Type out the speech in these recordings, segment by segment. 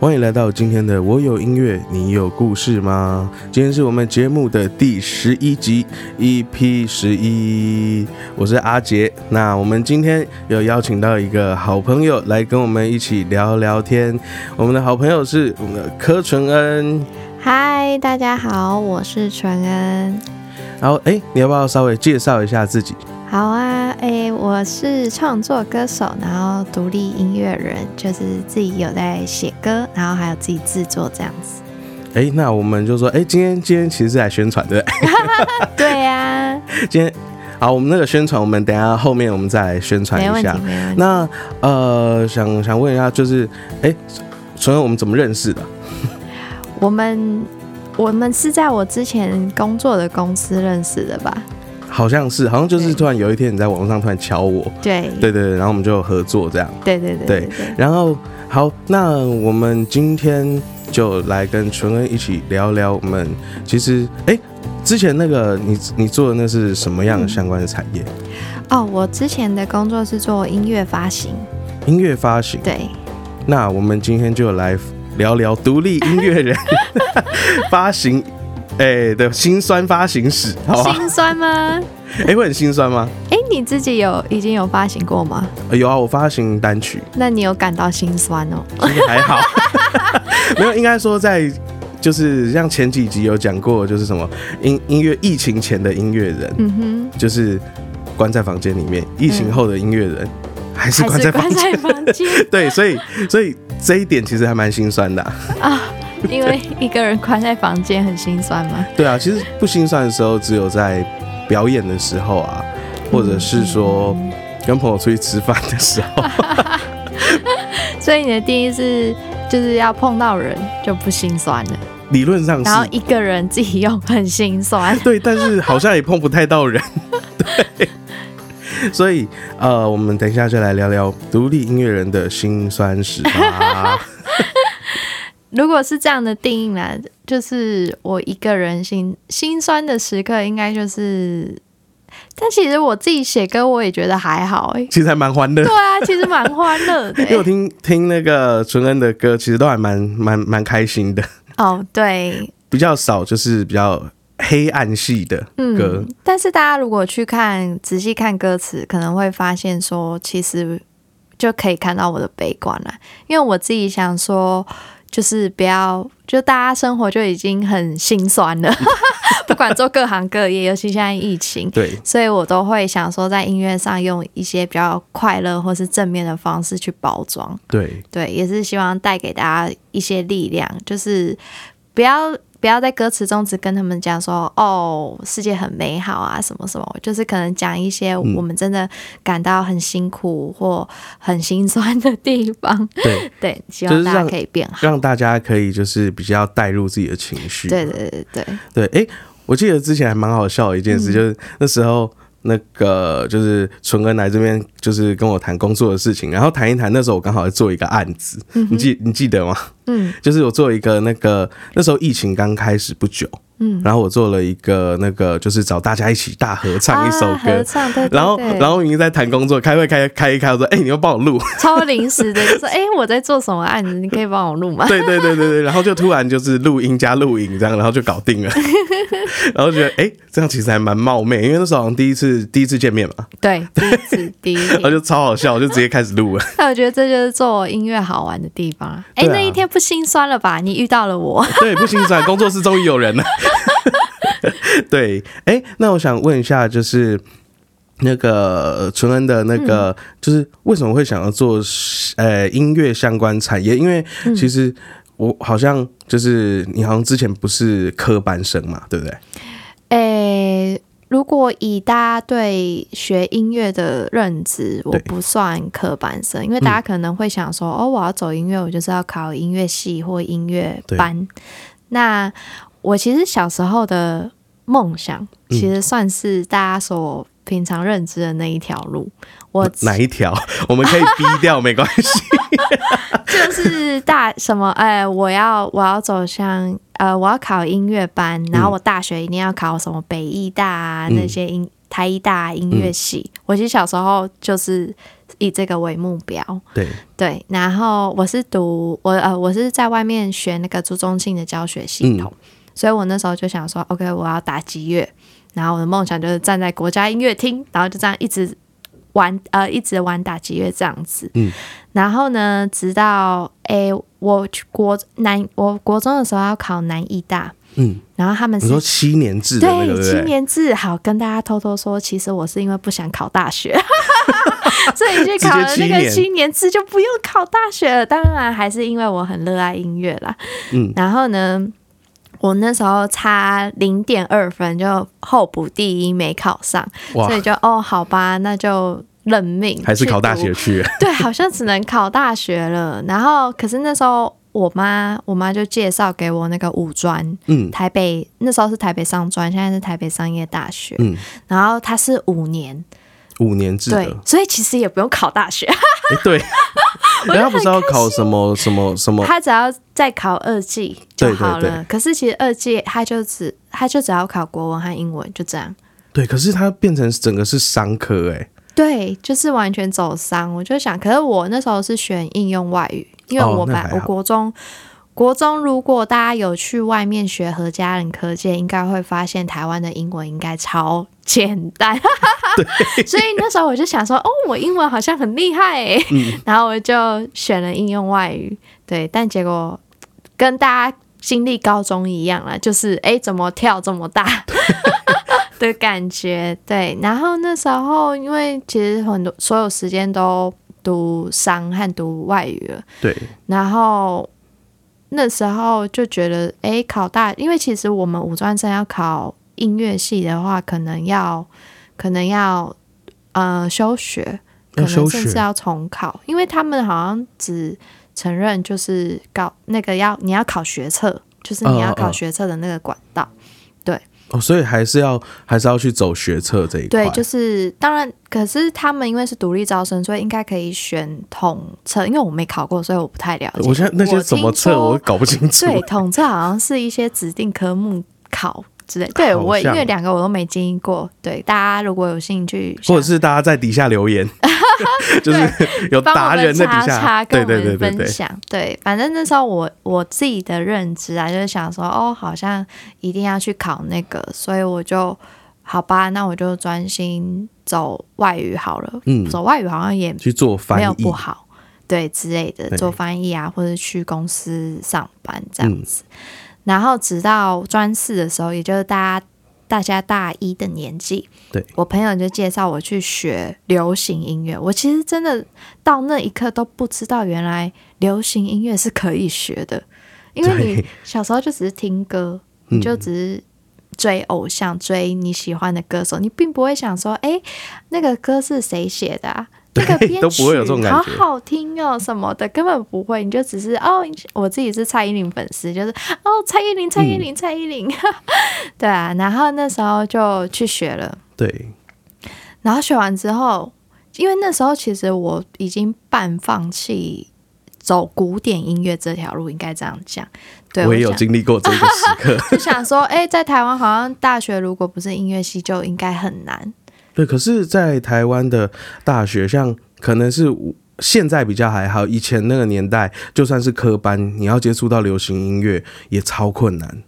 欢迎来到今天的我有音乐，你有故事吗？今天是我们节目的第十一集，EP 十一，我是阿杰。那我们今天有邀请到一个好朋友来跟我们一起聊聊天。我们的好朋友是我们的柯纯恩。嗨，大家好，我是纯恩。然后，哎，你要不要稍微介绍一下自己？好啊，哎，我是创作歌手，然后独立音乐人，就是自己有在写歌，然后还有自己制作这样子。哎，那我们就说，哎，今天今天其实是来宣传的。对呀。今天好，我们那个宣传，我们等下后面我们再来宣传一下。那呃，想想问一下，就是哎，纯恩，我们怎么认识的？我们我们是在我之前工作的公司认识的吧？好像是，好像就是突然有一天你在网络上突然敲我，对对对，然后我们就合作这样，对对对对。然后好，那我们今天就来跟纯恩一起聊聊我们其实哎，之前那个你你做的那是什么样的相关的产业？哦，我之前的工作是做音乐发行，音乐发行。对。那我们今天就来聊聊独立音乐人 发行。哎，的心酸发行史，心酸吗？哎，会很心酸吗？哎，你自己有已经有发行过吗？有啊，我发行单曲。那你有感到心酸哦？其实还好，没有，应该说在就是像前几集有讲过，就是什么音音乐疫情前的音乐人，嗯哼，就是关在房间里面；疫情后的音乐人还是关在房间。对，所以所以这一点其实还蛮心酸的啊。因为一个人关在房间很心酸吗？对啊，其实不心酸的时候，只有在表演的时候啊，或者是说跟朋友出去吃饭的时候。所以你的定义是，就是要碰到人就不心酸了。理论上是，然后一个人自己用很心酸。对，但是好像也碰不太到人。对，所以呃，我们等一下就来聊聊独立音乐人的辛酸史吧。如果是这样的定义呢，就是我一个人心心酸的时刻，应该就是，但其实我自己写歌，我也觉得还好哎，其实还蛮欢乐。对啊，其实蛮欢乐的。因为我听听那个纯恩的歌，其实都还蛮蛮蛮开心的。哦，对，比较少就是比较黑暗系的歌。但是大家如果去看仔细看歌词，可能会发现说，其实就可以看到我的悲观了。因为我自己想说。就是不要，就大家生活就已经很心酸了，不管做各行各业，尤其现在疫情，对，所以我都会想说，在音乐上用一些比较快乐或是正面的方式去包装，对，对，也是希望带给大家一些力量，就是不要。不要在歌词中只跟他们讲说哦，世界很美好啊，什么什么，就是可能讲一些我们真的感到很辛苦或很心酸的地方。对 对，希望大家可以变好，让大家可以就是比较带入自己的情绪。对对对对对。哎，我记得之前还蛮好笑的一件事，就是那时候。那个就是纯恩来这边，就是跟我谈工作的事情，然后谈一谈。那时候我刚好在做一个案子，你记你记得吗？嗯，就是我做一个那个那时候疫情刚开始不久。嗯，然后我做了一个那个，就是找大家一起大合唱一首歌唱，然后然后已经在谈工作，开会开开一开，我说，哎，你要帮我录，超临时的，就说，哎，我在做什么案子，你可以帮我录吗？对对对对对，然后就突然就是录音加录影这样，然后就搞定了，然后觉得，哎，这样其实还蛮冒昧，因为那时候好像第一次第一次见面嘛，对，第一次 第一次，然后就超好笑，我就直接开始录了。那我觉得这就是做音乐好玩的地方。哎，那一天不心酸了吧？你遇到了我，对，不心酸，工作室终于有人了。对，哎，那我想问一下，就是那个纯恩的那个，就是为什么会想要做呃音乐相关产业？因为其实我好像就是你好像之前不是科班生嘛，对不对？诶，如果以大家对学音乐的认知，我不算科班生，因为大家可能会想说，哦，我要走音乐，我就是要考音乐系或音乐班。那我其实小时候的梦想，其实算是大家所平常认知的那一条路。我哪一条？我们可以逼掉，没关系。就是大什么？哎，我要我要走向呃，我要考音乐班，然后我大学一定要考什么北艺大啊那些音台艺大音乐系。我其实小时候就是以这个为目标。对对，然后我是读我呃我是在外面学那个朱宗庆的教学系统，所以我那时候就想说，OK，我要打击乐，然后我的梦想就是站在国家音乐厅，然后就这样一直玩呃一直玩打击乐这样子。嗯，然后呢，直到诶我去国南我国中的时候要考南艺大。嗯，然后他们你说七年制对，七年制。好，跟大家偷偷说，其实我是因为不想考大学，所以去考了那个七年制，就不用考大学了。当然，还是因为我很热爱音乐啦。嗯，然后呢，我那时候差零点二分就候补第一，没考上，所以就哦，好吧，那就认命，还是考大学去。对，好像只能考大学了。然后，可是那时候。我妈，我妈就介绍给我那个五专，嗯，台北那时候是台北商专，现在是台北商业大学，嗯，然后它是五年，五年制的，所以其实也不用考大学，对，然后不是要考什么什么什么，他只要再考二技就好了。可是其实二技他就只他就只要考国文和英文，就这样。对，可是他变成整个是商科，哎，对，就是完全走商。我就想，可是我那时候是选应用外语。因为我们我国中国中，如果大家有去外面学和家人科技，应该会发现台湾的英文应该超简单。所以那时候我就想说，哦，我英文好像很厉害哎，然后我就选了应用外语。对，但结果跟大家经历高中一样了，就是哎，怎么跳这么大 的感觉？对，然后那时候因为其实很多所有时间都。读商和读外语了，对。然后那时候就觉得，哎，考大，因为其实我们五专生要考音乐系的话，可能要，可能要，呃，休学，可能甚至要重考，因为他们好像只承认就是搞那个要你要考学测，就是你要考学测的那个管道。哦，所以还是要还是要去走学测这一块。对，就是当然，可是他们因为是独立招生，所以应该可以选统测。因为我没考过，所以我不太了解。我现在那些怎么测，我搞不清楚。对，统测好像是一些指定科目考。之类，对我因为两个我都没经历过，对大家如果有兴趣，或者是大家在底下留言，就是有达人在底下跟我们分享，对，反正那时候我我自己的认知啊，就是想说，哦，好像一定要去考那个，所以我就好吧，那我就专心走外语好了，嗯，走外语好像也去做翻译。没有不好，对之类的，做翻译啊，或者去公司上班这样子。然后直到专四的时候，也就是大家大家大一的年纪，对我朋友就介绍我去学流行音乐。我其实真的到那一刻都不知道，原来流行音乐是可以学的，因为你小时候就只是听歌，你就只是追偶像，追你喜欢的歌手，你并不会想说，哎，那个歌是谁写的啊？那个编曲好好听哦，什么的根本不会，你就只是哦，我自己是蔡依林粉丝，就是哦，蔡依林，蔡依林，蔡依林，对啊，然后那时候就去学了，对，然后学完之后，因为那时候其实我已经半放弃走古典音乐这条路，应该这样讲，对我也有经历过这个时刻，就想说，哎，在台湾好像大学如果不是音乐系，就应该很难。对，可是，在台湾的大学，像可能是现在比较还好，以前那个年代，就算是科班，你要接触到流行音乐也超困难。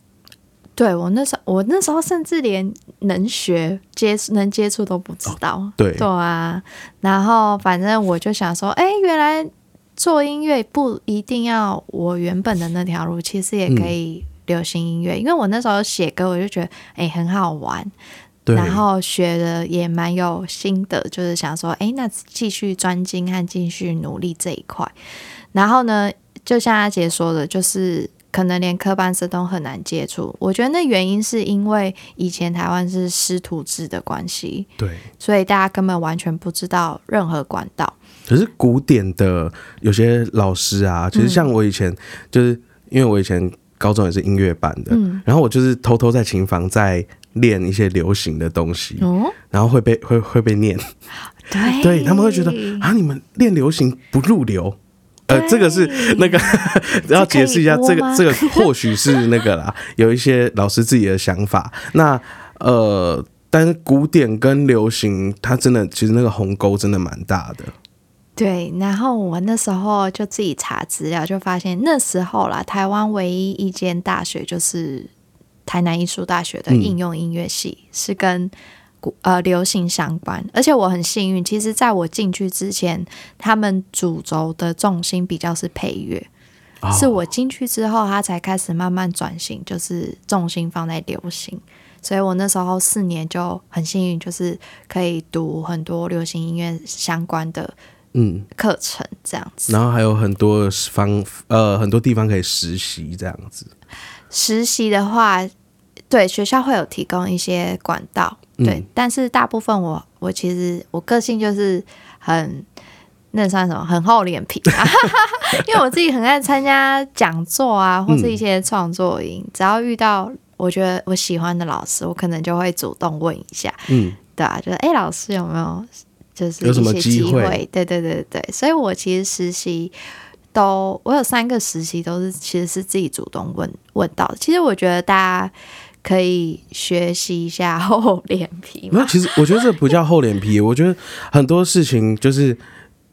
对我那时候，我那时候甚至连能学接能接触都不知道。对对啊，然后反正我就想说，哎，原来做音乐不一定要我原本的那条路，其实也可以流行音乐，因为我那时候写歌，我就觉得哎很好玩。然后学的也蛮有心得，就是想说，哎，那继续专精和继续努力这一块。然后呢，就像阿杰说的，就是可能连科班生都很难接触。我觉得那原因是因为以前台湾是师徒制的关系，对，所以大家根本完全不知道任何管道。可是古典的有些老师啊，其实像我以前，就是因为我以前高中也是音乐班的，然后我就是偷偷在琴房在。练一些流行的东西，然后会被会会被念，对，对他们会觉得啊，你们练流行不入流，呃，这个是那个 要解释一下，这个这个或许是那个啦，有一些老师自己的想法。那呃，但是古典跟流行，它真的其实那个鸿沟真的蛮大的。对，然后我那时候就自己查资料，就发现那时候啦，台湾唯一一间大学就是台南艺术大学的应用音乐系，是跟古呃流行相关。而且我很幸运，其实在我进去之前，他们主轴的重心比较是配乐，是我进去之后，他才开始慢慢转型，就是重心放在流行。所以我那时候四年就很幸运，就是可以读很多流行音乐相关的。嗯，课程这样子，然后还有很多方呃很多地方可以实习这样子。实习的话，对学校会有提供一些管道，对，但是大部分我我其实我个性就是很那算什么，很厚脸皮，因为我自己很爱参加讲座啊，或是一些创作营，只要遇到我觉得我喜欢的老师，我可能就会主动问一下，嗯，对啊，就是哎，老师有没有？就是有什么机会？对对对对，所以我其实实习都，我有三个实习都是其实是自己主动问问到。其实我觉得大家可以学习一下 厚脸皮。没有，其实我觉得这不叫厚脸皮。我觉得很多事情就是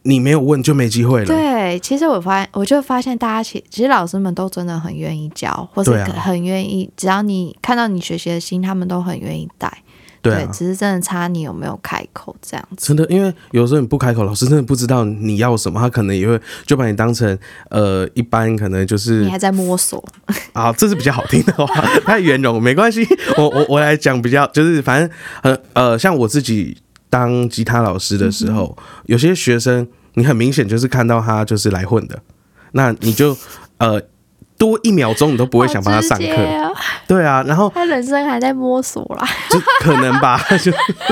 你没有问就没机会了。对，其实我发现，我就发现大家其其实老师们都真的很愿意教，或者很愿意，只要你看到你学习的心，他们都很愿意带。对，只是真的差你有没有开口这样子。真的，因为有时候你不开口，老师真的不知道你要什么，他可能也会就把你当成呃，一般可能就是你还在摸索啊，这是比较好听的话，太圆融没关系。我我我来讲比较就是反正呃呃，像我自己当吉他老师的时候，有些学生你很明显就是看到他就是来混的，那你就呃。多一秒钟你都不会想帮他上课，对啊，然后他人生还在摸索啦，就可能吧，就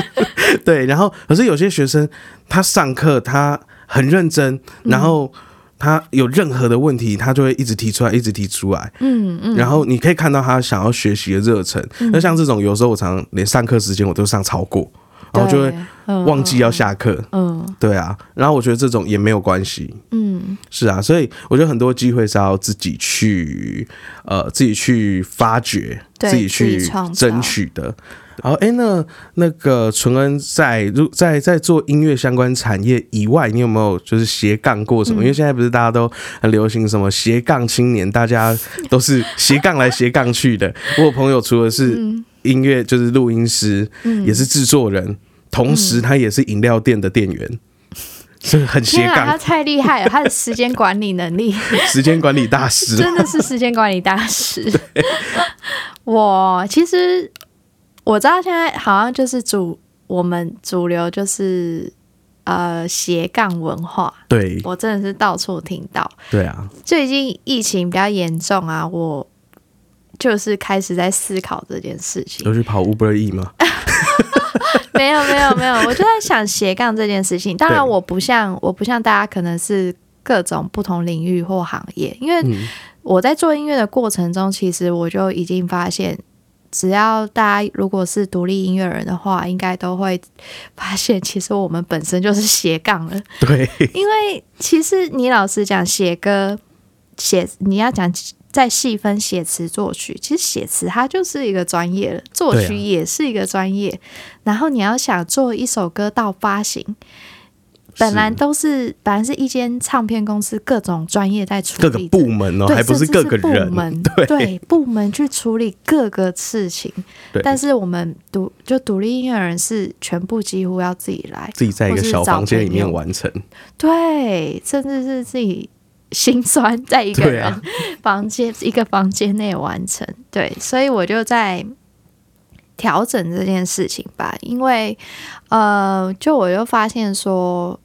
对，然后可是有些学生他上课他很认真，然后他有任何的问题他就会一直提出来，一直提出来，嗯嗯，然后你可以看到他想要学习的热忱。那像这种有时候我常连上课时间我都上超过。然后就会忘记要下课，嗯，对啊，然后我觉得这种也没有关系，嗯，是啊，所以我觉得很多机会是要自己去，呃，自己去发掘，自己去争取的。然后，哎，那那个纯恩在如在在做音乐相关产业以外，你有没有就是斜杠过什么？因为现在不是大家都很流行什么斜杠青年，大家都是斜杠来斜杠去的。我朋友除了是音乐，就是录音师，也是制作人。同时，他也是饮料店的店员，是很斜杠。他太厉害了，他的时间管理能力，时间管理大师，真的是时间管理大师。我其实我知道，现在好像就是主我们主流就是呃斜杠文化。对，我真的是到处听到。对啊，最近疫情比较严重啊，我就是开始在思考这件事情。都去跑 Uber E 吗？没有没有没有，我就在想斜杠这件事情。当然，我不像我不像大家，可能是各种不同领域或行业。因为我在做音乐的过程中，其实我就已经发现，只要大家如果是独立音乐人的话，应该都会发现，其实我们本身就是斜杠了。对，因为其实你老实讲，写歌写你要讲。再细分写词作曲，其实写词它就是一个专业了，作曲也是一个专业。然后你要想做一首歌到发行，本来都是本来是一间唱片公司各种专业在处理，各个部门哦，还不是各个人，对部门去处理各个事情。但是我们独就独立音乐人是全部几乎要自己来，自己在一个小房间里面完成。对，甚至是自己。心酸，在一个人房间一个房间内完成，对，所以我就在调整这件事情吧。因为呃，就我又发现说，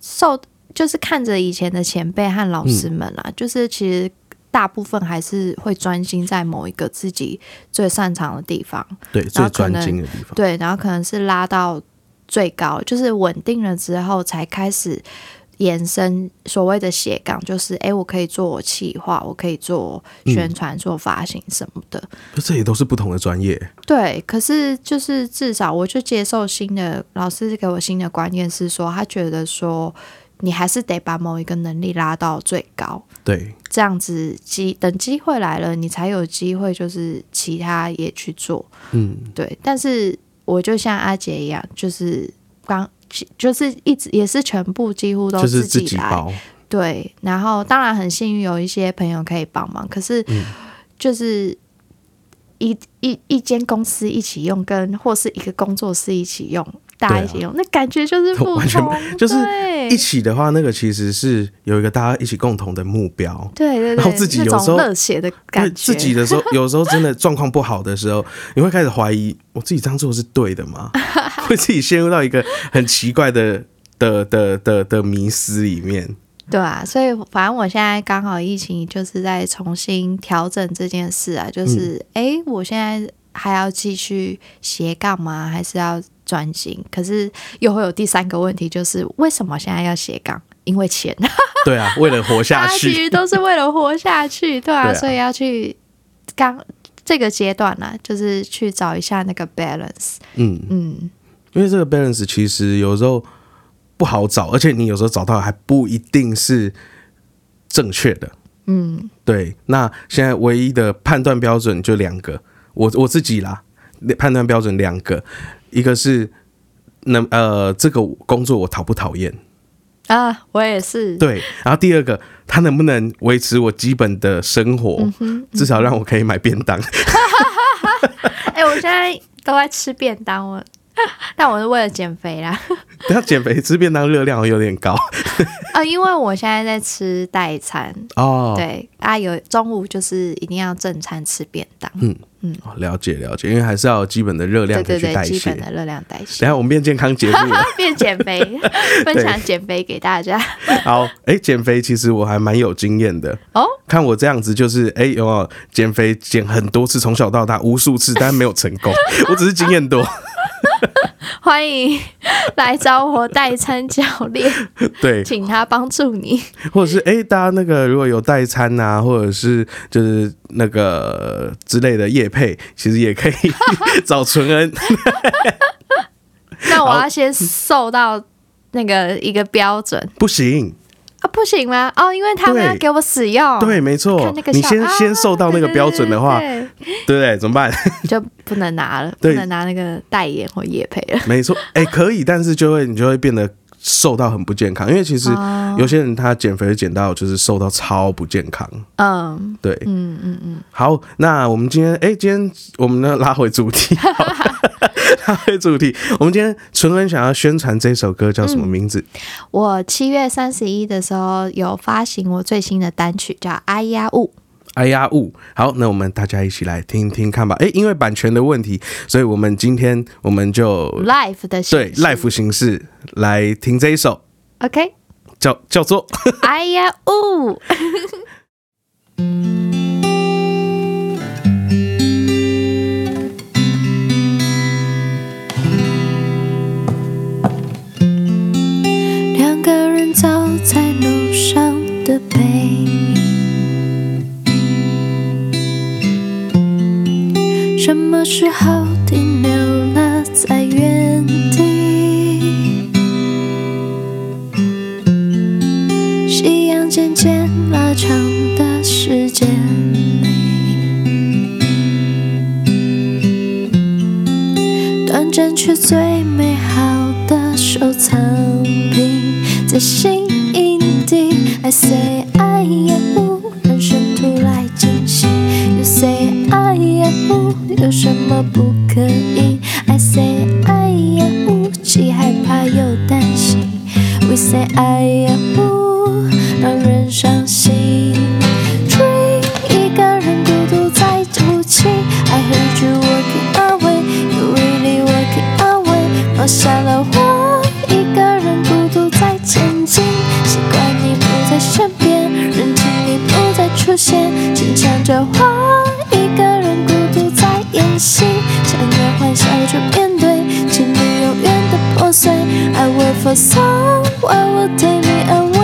受就是看着以前的前辈和老师们啊，就是其实大部分还是会专心在某一个自己最擅长的地方，对，最专精的地方，对，然后可能是拉到最高，就是稳定了之后才开始。延伸所谓的斜杠，就是哎，我可以做企划，我可以做宣传、做发行什么的。这也都是不同的专业。对，可是就是至少我就接受新的老师给我新的观念是说，他觉得说你还是得把某一个能力拉到最高。对，这样子机等机会来了，你才有机会就是其他也去做。嗯，对。但是我就像阿杰一样，就是。刚就是一直也是全部几乎都就是自己来。对，然后当然很幸运有一些朋友可以帮忙，可是嗯就是一一一间公司一起用，跟或是一个工作室一起用，大家一起用，那感觉就是不 完全同，就是一起的话，那个其实是有一个大家一起共同的目标。对对对，然后自己有时候种热血的对感觉，自己的时候，有时候真的状况不好的时候，你会开始怀疑我自己这样做是对的吗？会自己陷入到一个很奇怪的的的的的迷思里面。对啊，所以反正我现在刚好疫情就是在重新调整这件事啊，就是嗯诶，我现在还要继续斜杠吗？还是要转型？可是又会有第三个问题，就是为什么现在要斜杠？因为钱，对啊，为了活下去。其去，实都是为了活下去，对啊，对啊。所以要去刚这个阶段呢、就是去找一下那个 balance，嗯，嗯，因为这个 balance 其实有时候不好找，而且你有时候找到还不一定是正确的。嗯，对，那现在唯一的判断标准就两个，我我自己啦，判断标准两个，一个是能呃这个工作我讨不讨厌，啊，我也是，对，然后第二个他能不能维持我基本的生活，至少让我可以买便当。哎、我现在都在吃便当，我 但我是为了减肥啦。等下减肥吃便当热量有点高啊，因为我现在在吃代餐，哦。对啊，有中午就是一定要正餐吃便当，嗯嗯，了解了解，因为还是要有基本的热量对对对。基本的热量代等谢。下我们变健康节目了。变减肥，分享减肥给大家好，哎、减肥其实我还蛮有经验的。哦。看我这样子，就是哎、有没有减肥减很多次，从小到大无数次，但没有成功。我只是经验多。欢迎来找我代餐教练，对，请他帮助你。或者是哎、大家那个如果有代餐啊，或者是就是那个之类的业配，其实也可以 找纯恩。那我要先瘦到那个一个标准不行，啊，不行吗？哦，因为他们要给我使用，对，没错。你先啊先瘦到那个标准的话，对。不对？怎么办？对 就不能拿了，不能拿那个代言或业配了。没错，哎、可以，但是就会你就会变得瘦到很不健康，因为其实哦。有些人他减肥减到就是瘦到超不健康。嗯。对，嗯嗯嗯，好，那我们今天哎、今天我们呢拉回主题，好 拉回主题，我们今天纯恩想要宣传这首歌叫什么名字？我七月三十一的时候有发行我最新的单曲，叫《哎呀雾》。哎呀雾，好，那我们大家一起来听听看吧。哎、因为版权的问题，所以我们今天我们就 live 的形对 live 形式来听这一首，OK，叫叫做哎呀呜，现，轻唱着我，一个人孤独在演戏。强颜欢笑着面对，请你永远的破碎。I will for someone will take me away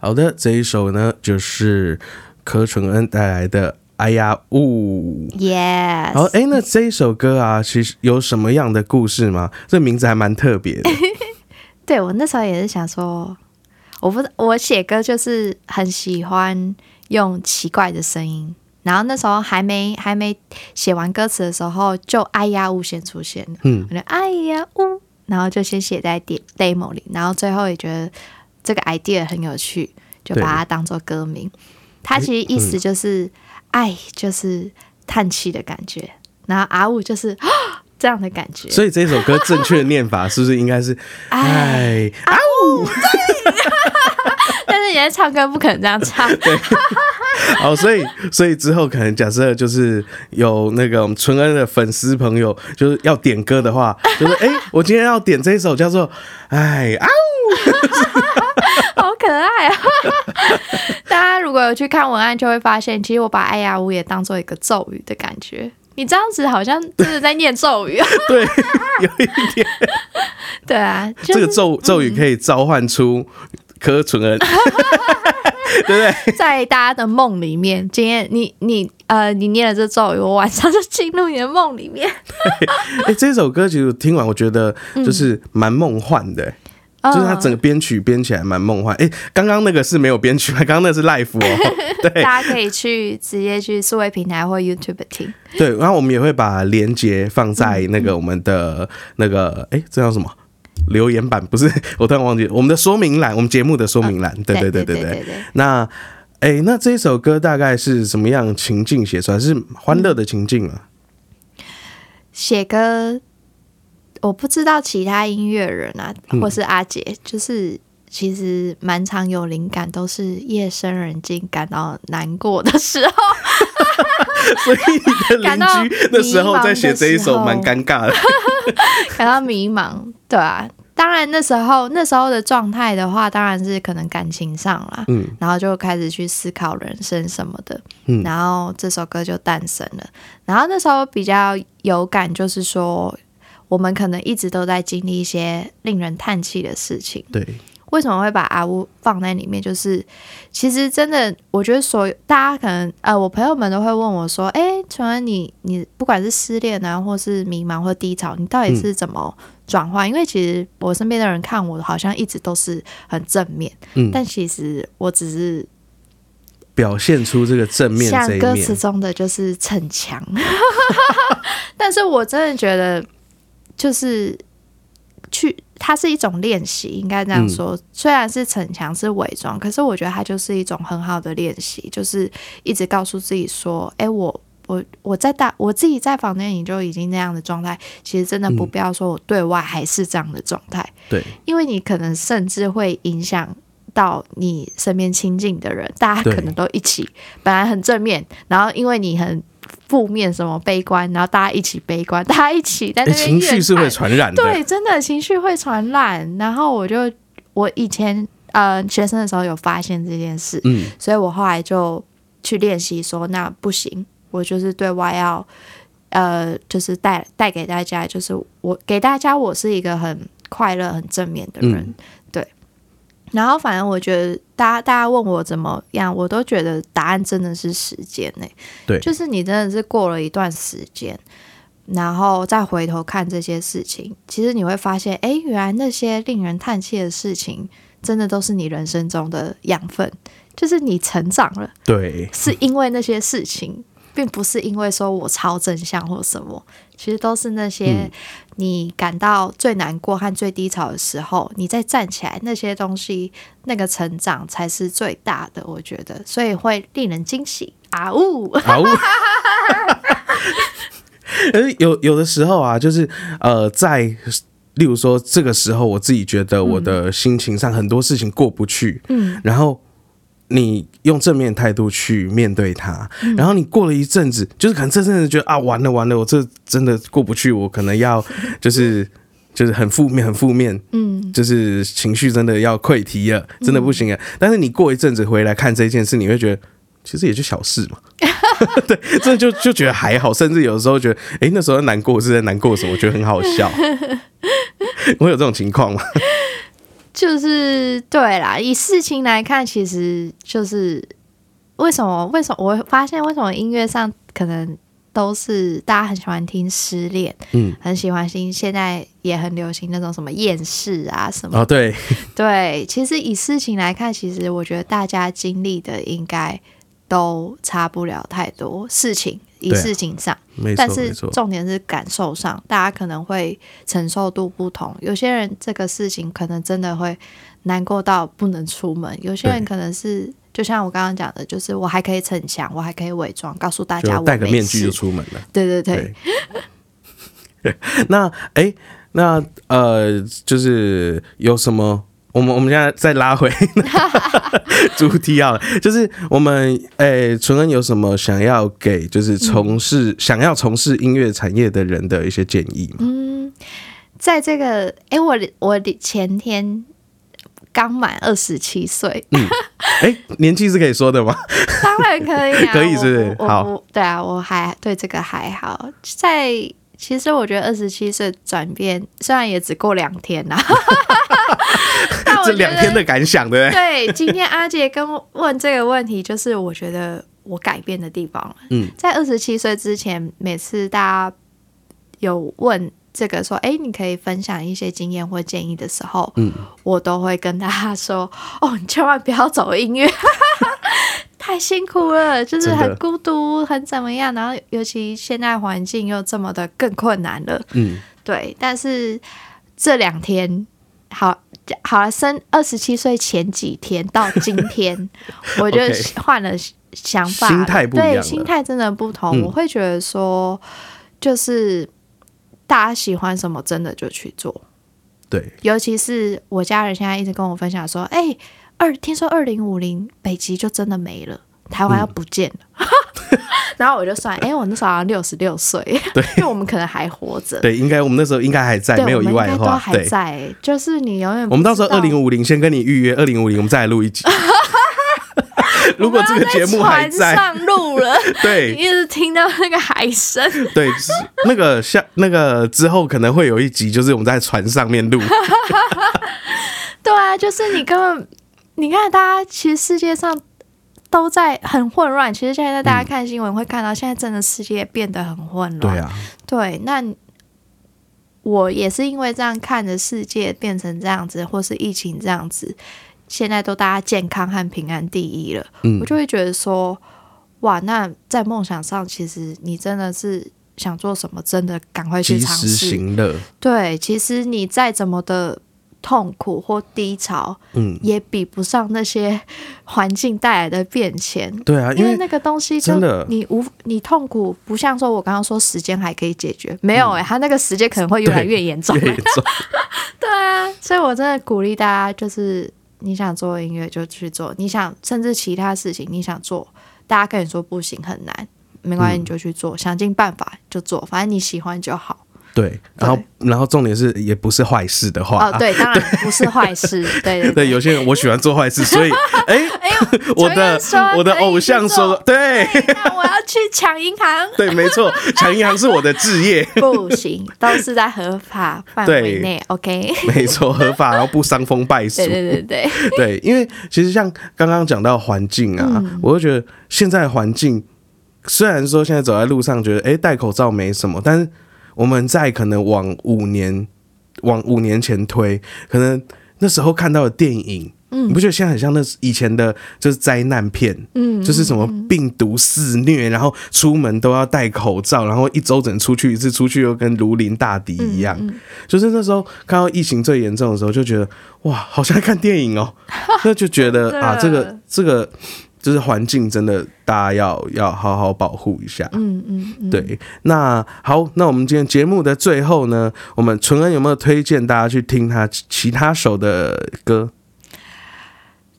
好的，这一首呢就是柯淳恩带来的《哎呀呜》。Yes，好，哎，那这一首歌啊，其实有什么样的故事吗？这名字还蛮特别的。对我那时候也是想说，我不我写歌就是很喜欢用奇怪的声音，然后那时候还没还没写完歌词的时候，就哎呀呜先出现了，嗯我就哎呀呜，然后就先写在 de- demo 里，然后最后也觉得这个 idea 很有趣，就把它当做歌名。它其实意思就是爱，就是叹气的感觉，然后啊呜就是这样的感觉。所以这首歌正确的念法是不是应该是爱啊呜？但是你在唱歌不可能这样唱。好，所以所以之后可能假设就是有那个我们纯恩的粉丝朋友，就是要点歌的话，就是哎、我今天要点这一首叫做哎啊呜，好可爱啊！大家如果有去看文案，就会发现，其实我把“哎呀呜”也当做一个咒语的感觉。你这样子好像真的在念咒语啊！对，有一点对啊，就是这个咒咒语可以召唤出柯纯恩，对不对？在大家的梦里面，今天你你呃，你念了这咒语，我晚上就进入你的梦里面。哎、这首歌其实听完，我觉得就是蛮梦幻的、就是它整个编曲编起来蛮梦幻。哎、刚刚那个是没有编曲，刚刚那是 life 哦。对大家可以去直接去数位平台或 YouTube 听。对，然后我们也会把连接放在那个我们的那个哎、这叫什么？留言板不是，我突然忘记我们的说明栏，我们节目的说明栏。对对对对对。那哎、那这首歌大概是什么样情境写出来？是欢乐的情境啊？写歌，我不知道其他音乐人啊，嗯或是阿杰，就是其实蛮常有灵感，都是夜深人静、感到难过的时候。所以你的邻居那时候在写这一首，蛮尴尬的。感到迷茫，对啊。当然那时候那时候的状态的话，当然是可能感情上啦，嗯然后就开始去思考人生什么的，嗯然后这首歌就诞生了。然后那时候比较有感，就是说我们可能一直都在经历一些令人叹气的事情。对，为什么会把阿乌放在里面？就是其实真的，我觉得所有大家可能呃，我朋友们都会问我说：“哎、纯恩，你你不管是失恋啊，或是迷茫或低潮，你到底是怎么转换？”因为其实我身边的人看我好像一直都是很正面，嗯，但其实我只是表现出这个正面像这一面歌词。中的就是逞强，但是我真的觉得就是去，它是一种练习，应该这样说。虽然是逞强是伪装，可是我觉得它就是一种很好的练习，就是一直告诉自己说：“哎、我。”我我在大我自己在房间里就已经那样的状态，其实真的不必要说我对外还是这样的状态，对，因为你可能甚至会影响到你身边亲近的人，大家可能都一起本来很正面，然后因为你很负面什么悲观，然后大家一起悲观，大家一起在那哎，边情绪是会传染的。对，真的情绪会传染。然后我就我以前呃学生的时候有发现这件事，嗯，所以我后来就去练习说，那不行，我就是对外要呃，就是带带给大家，就是我给大家我是一个很快乐、很正面的人。然后反正我觉得大家大家问我怎么样，我都觉得答案真的是时间呢、对。就是你真的是过了一段时间。然后再回头看这些事情，其实你会发现，哎，原来那些令人叹气的事情，真的都是你人生中的养分，就是你成长了，对，是因为那些事情，并不是因为说我超正向或什么，其实都是那些你感到最难过和最低潮的时候，你再站起来，那些东西那个成长才是最大的，我觉得，所以会令人惊喜啊呜！好。而有有的时候啊，就是呃，在例如说这个时候，我自己觉得我的心情上很多事情过不去，嗯，然后你用正面态度去面对它，嗯然后你过了一阵子，就是可能这阵子觉得啊，完了完了，我这真的过不去，我可能要就是 就是很负面，很负面，嗯，就是情绪真的要溃堤了，真的不行了。但是你过一阵子回来看这件事，你会觉得其实也就小事嘛。对，这就就觉得还好，甚至有时候觉得，哎、那时候难过是在难过什么？我觉得很好笑。我有这种情况吗？就是对啦，以事情来看，其实就是为什么？为什么我会发现为什么音乐上可能都是大家很喜欢听失恋，嗯，很喜欢听，现在也很流行那种什么厌世啊什么。哦，对，对，其实以事情来看，其实我觉得大家经历的应该都差不了太多事情。以对啊事情上，没但是重点是感受上，大家可能会承受度不同。有些人这个事情可能真的会难过到不能出门，有些人可能是就像我刚刚讲的，就是我还可以逞强，我还可以伪装，告诉大家我戴个面具就出门了。对对对，对，那哎、那呃，就是有什么？我们我们现在再拉回 主题啊，就是我们诶，纯恩有什么想要给就是从事、想要从事音乐产业的人的一些建议吗？嗯，在这个哎，我我前天刚满二十七岁，哎、年纪是可以说的吗？当然可以啊，可以是不是好我对啊，我还对这个还好。在其实我觉得二十七岁转变，虽然也只过两天呐、但我这两天的感想对不对？对，今天阿杰跟我问这个问题，就是我觉得我改变的地方了。嗯，在二十七岁之前，每次大家有问这个说，哎、你可以分享一些经验或建议的时候，嗯，我都会跟大家说，哦，你千万不要走音乐。太辛苦了，就是很孤独，很怎么样，然后尤其现在环境又这么的更困难了，嗯，对，但是这两天，好好了，生二十七岁前几天到今天，我就换了想法了，心态不一样对，心态真的不同。嗯。我会觉得说，就是大家喜欢什么，真的就去做。对，尤其是我家人现在一直跟我分享说，哎、二听说二零五零北极就真的没了，台湾要不见了。然后我就算，哎、我那时候好像六十六岁，对因为我们可能还活着。对，应该我们那时候应该还在，对，没有意外都还对。在，就是你永远我们到时候二零五零先跟你预约，二零五零我们再来录一集。如果这个节目还在，在上路了，对一直听到那个海声，对，那个像那个之后可能会有一集，就是我们在船上面录，对啊，就是你根本，你看大家其实世界上都在很混乱，其实现在大家看新闻会看到，现在真的世界变得很混乱，对啊，对，那我也是因为这样看着世界变成这样子，或是疫情这样子，现在都大家健康和平安第一了，嗯。我就会觉得说，哇，那在梦想上，其实你真的是想做什么，真的赶快去尝试。对，其实你再怎么的痛苦或低潮，嗯，也比不上那些 环境带来的变迁。对啊，因为那个东西就真的你无你痛苦，不像说我刚刚说时间还可以解决，没有哎、他那个时间可能会越来越严重。嗯越严重，对啊，所以我真的鼓励大家，就是你想做音乐就去做，你想甚至其他事情你想做，大家跟你说不行很难，没关系嗯你就去做，想尽办法就做，反正你喜欢就好。对，然后然后重点是也不是坏事的话，哦，对，当然 不是坏事，对。对对，有些人我喜欢做坏事，所以 哎，哎呦，我的我的偶像说，对。那我要去抢银行。对，没错，抢银行是我的置业，不行，都是在合法范围内，OK？没错，合法，然后不伤风败俗。对，对对对，对，因为其实像刚刚讲到环境啊，嗯。我就觉得现在环境虽然说现在走在路上觉得哎戴口罩没什么，但是我们在可能往五年往五年前推，可能那时候看到的电影。嗯你不觉得现在很像那以前的，就是灾难片，嗯，就是什么病毒肆虐，然后出门都要戴口罩，然后一周只能出去一次，出去又跟如临大敌一样。嗯就是那时候看到疫情最严重的时候，就觉得哇，好像在看电影哦，那就觉得啊，这个这个就是环境真的大家要要好好保护一下。嗯嗯嗯，对，那好，那我们今天节目的最后呢，我们纯恩有没有推荐大家去听他其其他首的歌？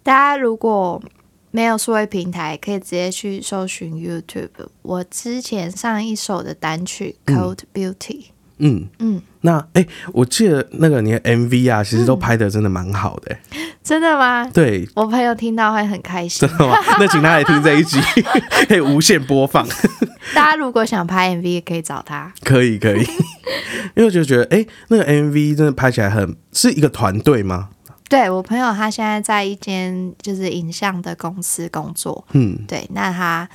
大家如果没有数位平台，可以直接去搜寻 YouTube。我之前上一首的单曲《Cold Beauty》，嗯嗯，那哎、我记得那个你的 MV 啊，其实都拍的真的蛮好的、真的吗？对，我朋友听到会很开心真。的吗？那请他来听这一集，可以无限播放，大家如果想拍 MV，也可以找他。可以可以。因为我就觉得，哎、那个 MV 真的拍起来很是一个团队吗？对我朋友，他现在在一间就是影像的公司工作。嗯，对，那他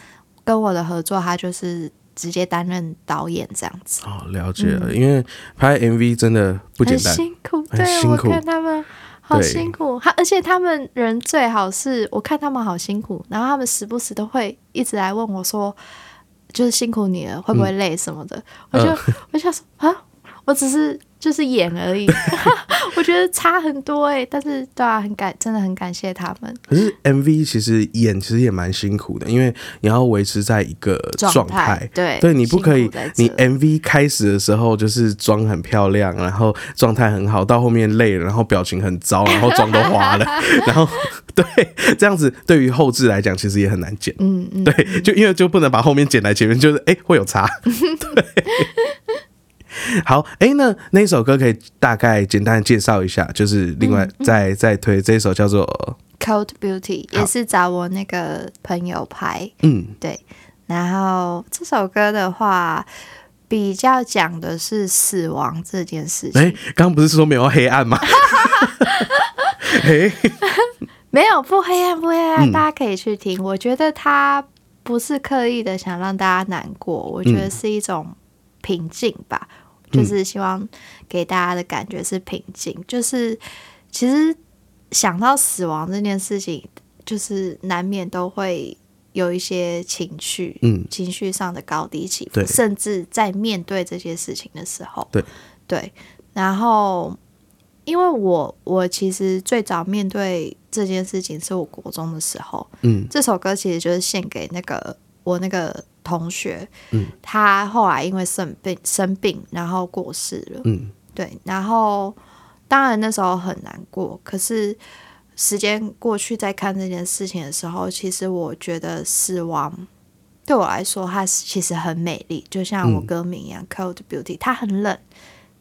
跟我的合作，他就是直接担任导演这样子，哦，了解了，因为拍 MV 真的不简很单，辛苦。对我看他们好辛苦，他而且他们人最好是我看他们好辛苦，然后他们时不时都会一直来问我说，就是辛苦你了，会不会累什么的，我就、我就想说啊，我只是就是演而已，我觉得差很多哎、但是对啊，很感真的很感谢他们可是 MV 其实演其实也蛮辛苦的，因为你要维持在一个状态。对对你不可以你 MV 开始的时候就是妆很漂亮，然后状态很好，到后面累了，然后表情很糟，然后妆都花了，然后对这样子对于后置来讲其实也很难剪。嗯嗯，对，就因为就不能把后面剪来前面，就是哎、会有差。对，好，哎、那那首歌可以大概简单介绍一下，就是另外再、再推这一首叫做 Cold Beauty 也是找我那个朋友拍，嗯。对，然后这首歌的话，比较讲的是死亡这件事情，哎，刚刚不是说没有黑暗吗？哎，没有不黑暗不黑暗，嗯。大家可以去听。我觉得他不是刻意的想让大家难过，我觉得是一种平静吧，就是希望给大家的感觉是平静。就是其实想到死亡这件事情，就是难免都会有一些情绪，嗯情绪上的高低起伏，甚至在面对这些事情的时候，对。对，然后因为我我其实最早面对这件事情是我国中的时候，嗯。这首歌其实就是献给那个我那个同学，嗯，他后来因为生病生病，然后过世了，嗯。对，然后当然那时候很难过，可是时间过去再看这件事情的时候，其实我觉得死亡对我来说，它其实很美丽，就像我嗯。歌名一样、c o l d Beauty，它很冷，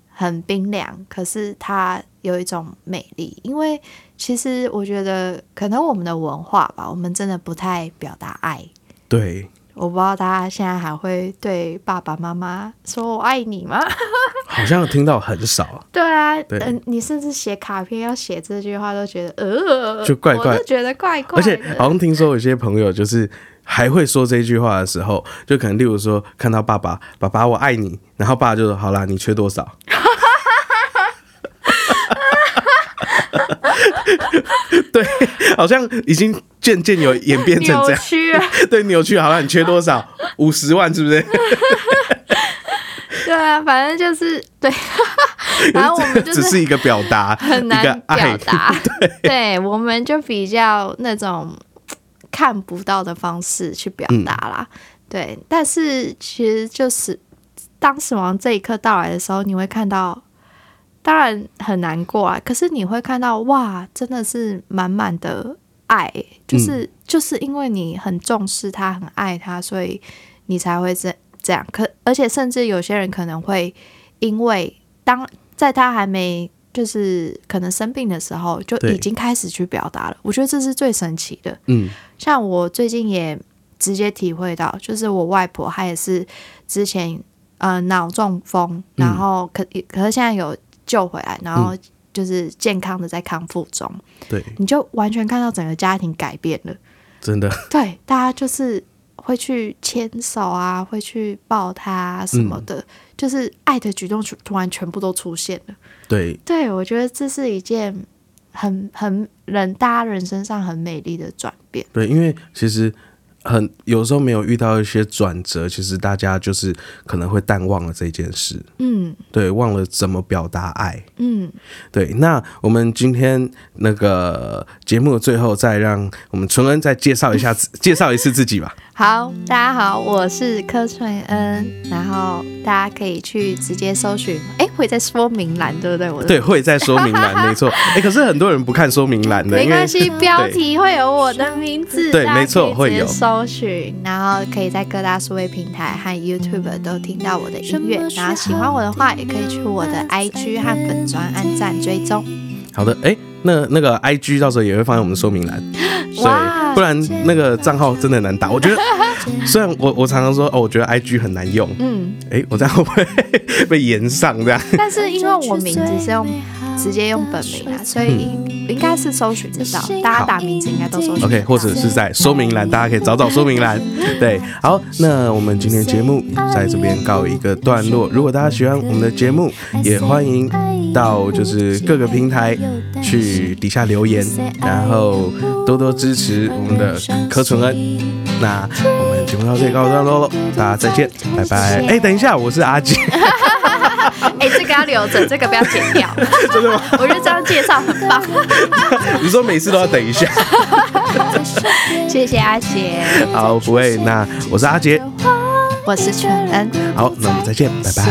很冰凉，可是它有一种美丽，因为其实我觉得可能我们的文化吧，我们真的不太表达爱。对，我不知道大家现在还会对爸爸妈妈说“我爱你”吗？好像听到很少，对啊，对嗯、你甚至写卡片要写这句话都觉得呃，就怪怪我觉得怪怪的。而且好像听说有些朋友就是还会说这句话的时候，就可能例如说看到爸爸，爸爸我爱你，然后爸爸就说好啦，你缺多少？对，好像已经渐渐有演变成这扭样，曲了，对，扭曲。好像，你缺多少？五十万是不是？对啊，反正就是对，然后我们就是只是一个表达，很难表达，对，我们就比较那种看不到的方式去表达啦，对，但是其实就是当死亡这一刻到来的时候，你会看到，当然很难过啊，可是你会看到哇，真的是满满的爱，就是、就是因为你很重视他，很爱他，所以你才会这这样。可而且甚至有些人可能会因为当在他还没就是可能生病的时候，就已经开始去表达了。我觉得这是最神奇的。嗯像我最近也直接体会到，就是我外婆她也是之前呃脑中风，然后可可是现在有救回来，然后就是健康的在康复中，对，你就完全看到整个家庭改变了。真的，对，大家就是会去牵手啊，会去抱他、啊、什么的，就是爱的举动突突然全部都出现了。对，对，我觉得这是一件很很人大家人身上很美丽的转变。对，因为其实很有时候没有遇到一些转折，其实大家就是可能会淡忘了这件事，嗯对，忘了怎么表达爱。嗯，对，那我们今天那个节目的最后，再让我们纯恩再介绍一下自，介绍一次自己吧。好，大家好，我是柯纯恩，然后大家可以去直接搜寻，哎，会在说明栏，对不对？我的对，会在说明栏，没错。哎、可是很多人不看说明栏的，没关系，标题会有我的名字，对没错会有搜寻，然后可以在各大数位平台和 YouTube 都听到我的音乐。然后喜欢我的话，也可以去我的 IG 和粉专按赞追踪。好的，哎、那那个 I G 到时候也会放在我们的说明栏，所以，不然那个账号真的很难打。我觉得，虽然我我常常说哦，我觉得 I G 很难用，嗯，哎、我这样会不会 被延上这样？但是因为我名字是用直接用本名啊，所以应该是搜寻得到，大家打名字应该都搜寻得到。OK，或者是在说明栏，大家可以找找说明栏。对，好，那我们今天节目在这边告一个段落。如果大家喜欢我们的节目，也欢迎到就是各个平台去底下留言，然后多多支持我们的柯纯恩。那我们节目到这里告一段落喽，大家再见，拜拜。哎，等一下，我是阿杰，哎、这个要留着，这个不要剪掉。真的吗？我觉得这样介绍很棒，你说每次都要等一下？谢谢阿杰，好，不会。那我是阿杰，我是全恩。好，那我们再见，拜拜。